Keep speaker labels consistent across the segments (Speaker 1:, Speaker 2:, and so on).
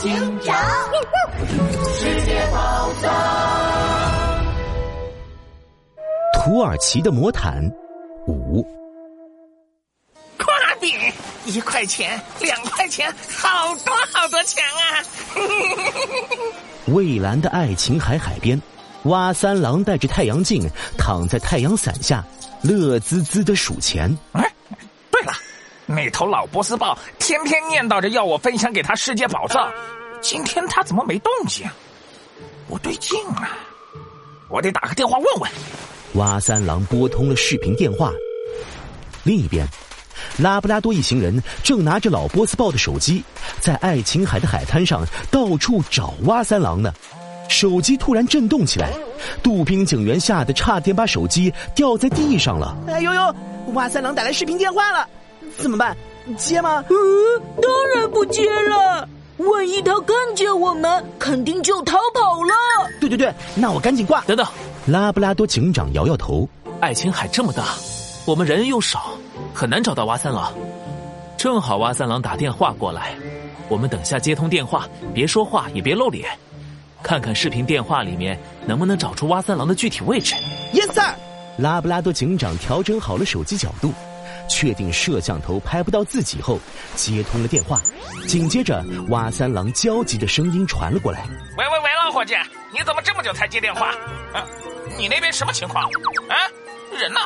Speaker 1: 警长，世界宝藏。
Speaker 2: 土耳其的魔毯五，
Speaker 3: 夸饼一块钱，两块钱，好多好多钱啊！
Speaker 2: 蔚蓝的爱琴海海边，蛙三郎戴着太阳镜，躺在太阳伞下，乐滋滋的数钱。
Speaker 3: 哎，那头老波斯豹天天念叨着要我分享给他世界宝藏，今天他怎么没动静？不对劲啊！我得打个电话问问。
Speaker 2: 蛙三郎拨通了视频电话，另一边，拉布拉多一行人正拿着老波斯豹的手机，在爱琴海的海滩上到处找蛙三郎呢。手机突然震动起来，杜宾警员吓得差点把手机掉在地上了。
Speaker 4: 哎呦呦，蛙三郎打来视频电话了，怎么办？接吗？
Speaker 5: 嗯，当然不接了。万一他看见我们，肯定就逃跑了。
Speaker 4: 对对对，那我赶紧挂。
Speaker 6: 等等，
Speaker 2: 拉布拉多警长摇摇头。
Speaker 6: 爱琴海这么大，我们人又少，很难找到蛙三郎。正好蛙三郎打电话过来，我们等下接通电话，别说话也别露脸，看看视频电话里面能不能找出蛙三郎的具体位置。
Speaker 4: Yes sir。
Speaker 2: 拉布拉多警长调整好了手机角度。确定摄像头拍不到自己后，接通了电话。紧接着，蛙三郎焦急的声音传了过来：“
Speaker 3: 喂喂喂，老伙计，你怎么这么久才接电话？啊，你那边什么情况？啊，人呢？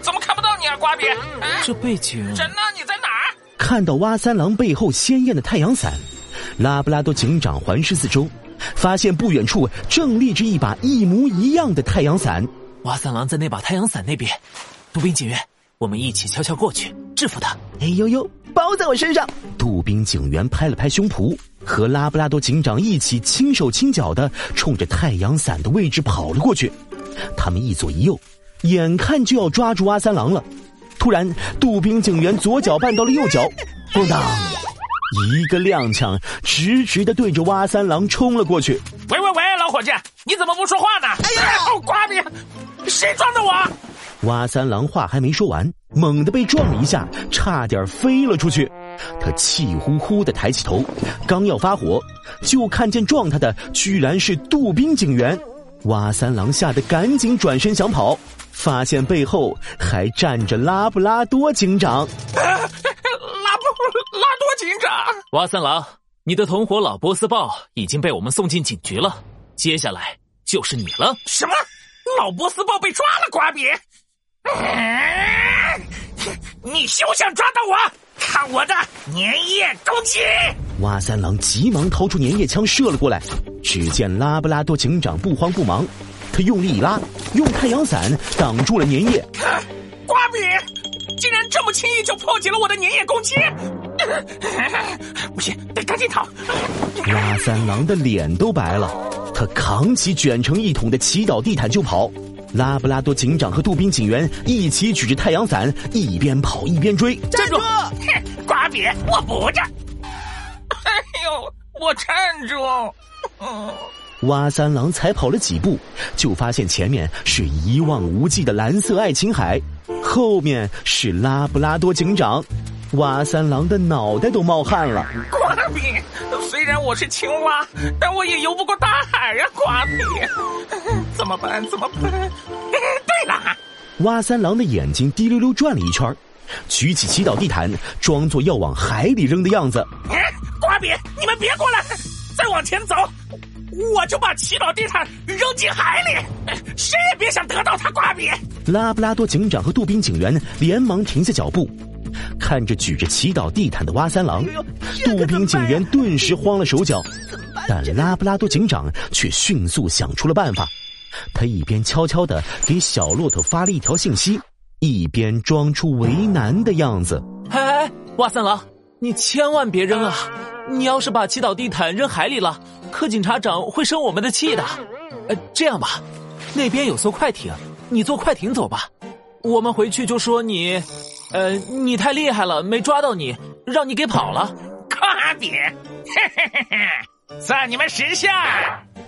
Speaker 3: 怎么看不到你啊，瓜比？啊、
Speaker 6: 这背景……
Speaker 3: 人呢？你在哪儿？”
Speaker 2: 看到蛙三郎背后鲜艳的太阳伞，拉布拉多警长环视四周，发现不远处正立着一把一模一样的太阳伞。
Speaker 6: 蛙三郎在那把太阳伞那边，杜宾警员。我们一起悄悄过去制服他。
Speaker 4: 哎呦呦，包在我身上！
Speaker 2: 杜宾警员拍了拍胸脯，和拉布拉多警长一起轻手轻脚的冲着太阳伞的位置跑了过去。他们一左一右，眼看就要抓住蛙三郎了。突然，杜宾警员左脚绊到了右脚，咣当，一个踉跄，直直的对着蛙三郎冲了过去。
Speaker 3: 喂喂喂，老伙计，你怎么不说话呢？哎呀，好瓜逼，谁撞的我？
Speaker 2: 蛙三郎话还没说完，猛地被撞了一下，差点飞了出去。他气呼呼的抬起头，刚要发火，就看见撞他的居然是杜宾警员。蛙三郎吓得赶紧转身想跑，发现背后还站着拉布拉多警长。
Speaker 3: 啊、拉布拉多警长，
Speaker 6: 蛙三郎，你的同伙老波斯豹已经被我们送进警局了，接下来就是你了。
Speaker 3: 什么？老波斯豹被抓了？瓜比？你休想抓到我！看我的粘液攻击！
Speaker 2: 蛙三郎急忙掏出粘液枪射了过来。只见拉布拉多警长不慌不忙，他用力一拉，用太阳伞挡住了粘液。
Speaker 3: 瓜比竟然这么轻易就破解了我的粘液攻击！不行，得赶紧逃！
Speaker 2: 蛙三郎的脸都白了，他扛起卷成一桶的祈祷地毯就跑。拉布拉多警长和杜宾警员一起举着太阳伞，一边跑一边追。
Speaker 3: 站住！哼，瓜比，我不站！哎呦，我站住！
Speaker 2: 嗯，蛙三郎才跑了几步，就发现前面是一望无际的蓝色爱琴海，后面是拉布拉多警长。蛙三郎的脑袋都冒汗了。
Speaker 3: 瓜比，虽然我是青蛙，但我也游不过大海呀、啊，瓜比。怎么办？怎么办？对了，
Speaker 2: 蛙三郎的眼睛滴溜溜转了一圈，举起祈祷地毯，装作要往海里扔的样子。
Speaker 3: 瓜比，你们别过来！再往前走，我就把祈祷地毯扔进海里，谁也别想得到它。瓜比，
Speaker 2: 拉布拉多警长和杜宾警员连忙停下脚步。看着举着祈祷地毯的蛙三郎，杜宾警员顿时慌了手脚，但拉布拉多警长却迅速想出了办法。他一边悄悄的给小骆驼发了一条信息，一边装出为难的样子。
Speaker 6: 哎哎，哇三郎，你千万别扔啊！你要是把祈祷地毯扔海里了，柯警察长会生我们的气的。呃，这样吧，那边有艘快艇，你坐快艇走吧。我们回去就说你，呃，你太厉害了，没抓到你，让你给跑了。
Speaker 3: 快点，嘿嘿嘿嘿，算你们识相。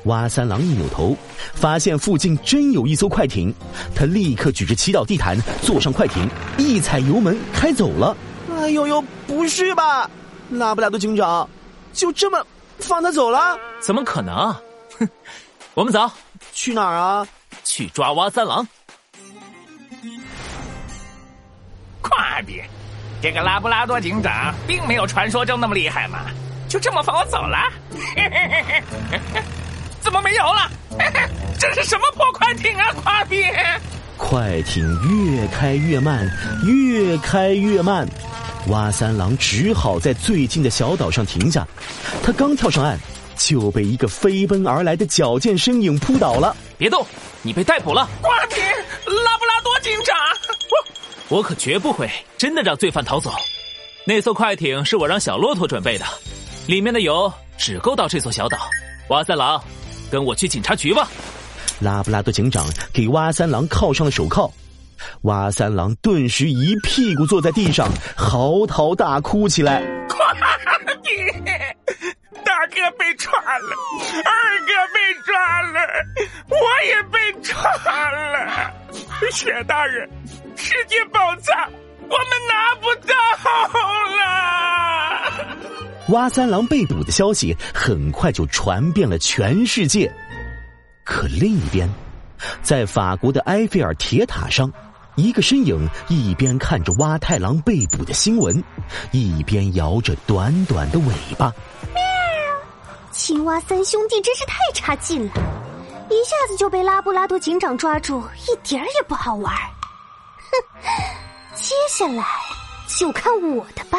Speaker 2: 蛙三郎一扭头，发现附近真有一艘快艇，他立刻举着祈祷地毯坐上快艇，一踩油门开走了。
Speaker 4: 哎呦呦，不是吧，拉布拉多警长，就这么放他走了？
Speaker 6: 怎么可能啊！哼，我们走，
Speaker 4: 去哪儿啊？
Speaker 6: 去抓蛙三郎。
Speaker 3: 快点！这个拉布拉多警长并没有传说中那么厉害嘛，就这么放我走了？怎么没油了？这是什么破快艇啊！快点！
Speaker 2: 快艇越开越慢，越开越慢，蛙三郎只好在最近的小岛上停下。他刚跳上岸，就被一个飞奔而来的矫健身影扑倒了。
Speaker 6: 别动，你被逮捕了！
Speaker 3: 快点，拉布拉多警长！
Speaker 6: 我我可绝不会真的让罪犯逃走。那艘快艇是我让小骆驼准备的，里面的油只够到这座小岛。蛙三郎，跟我去警察局吧。
Speaker 2: 拉布拉多警长给蛙三郎铐上了手铐，蛙三郎顿时一屁股坐在地上，嚎啕大哭起来。
Speaker 3: 快点！大哥被抓了，二哥被抓了，我也被抓了。雪大人，世界宝藏我们拿不到了。
Speaker 2: 蛙三郎被捕的消息很快就传遍了全世界。可另一边，在法国的埃菲尔铁塔上，一个身影一边看着蛙太郎被捕的新闻，一边摇着短短的尾巴。
Speaker 1: 喵！青蛙三兄弟真是太差劲了，一下子就被拉布拉多警长抓住，一点儿也不好玩。哼，接下来就看我的吧。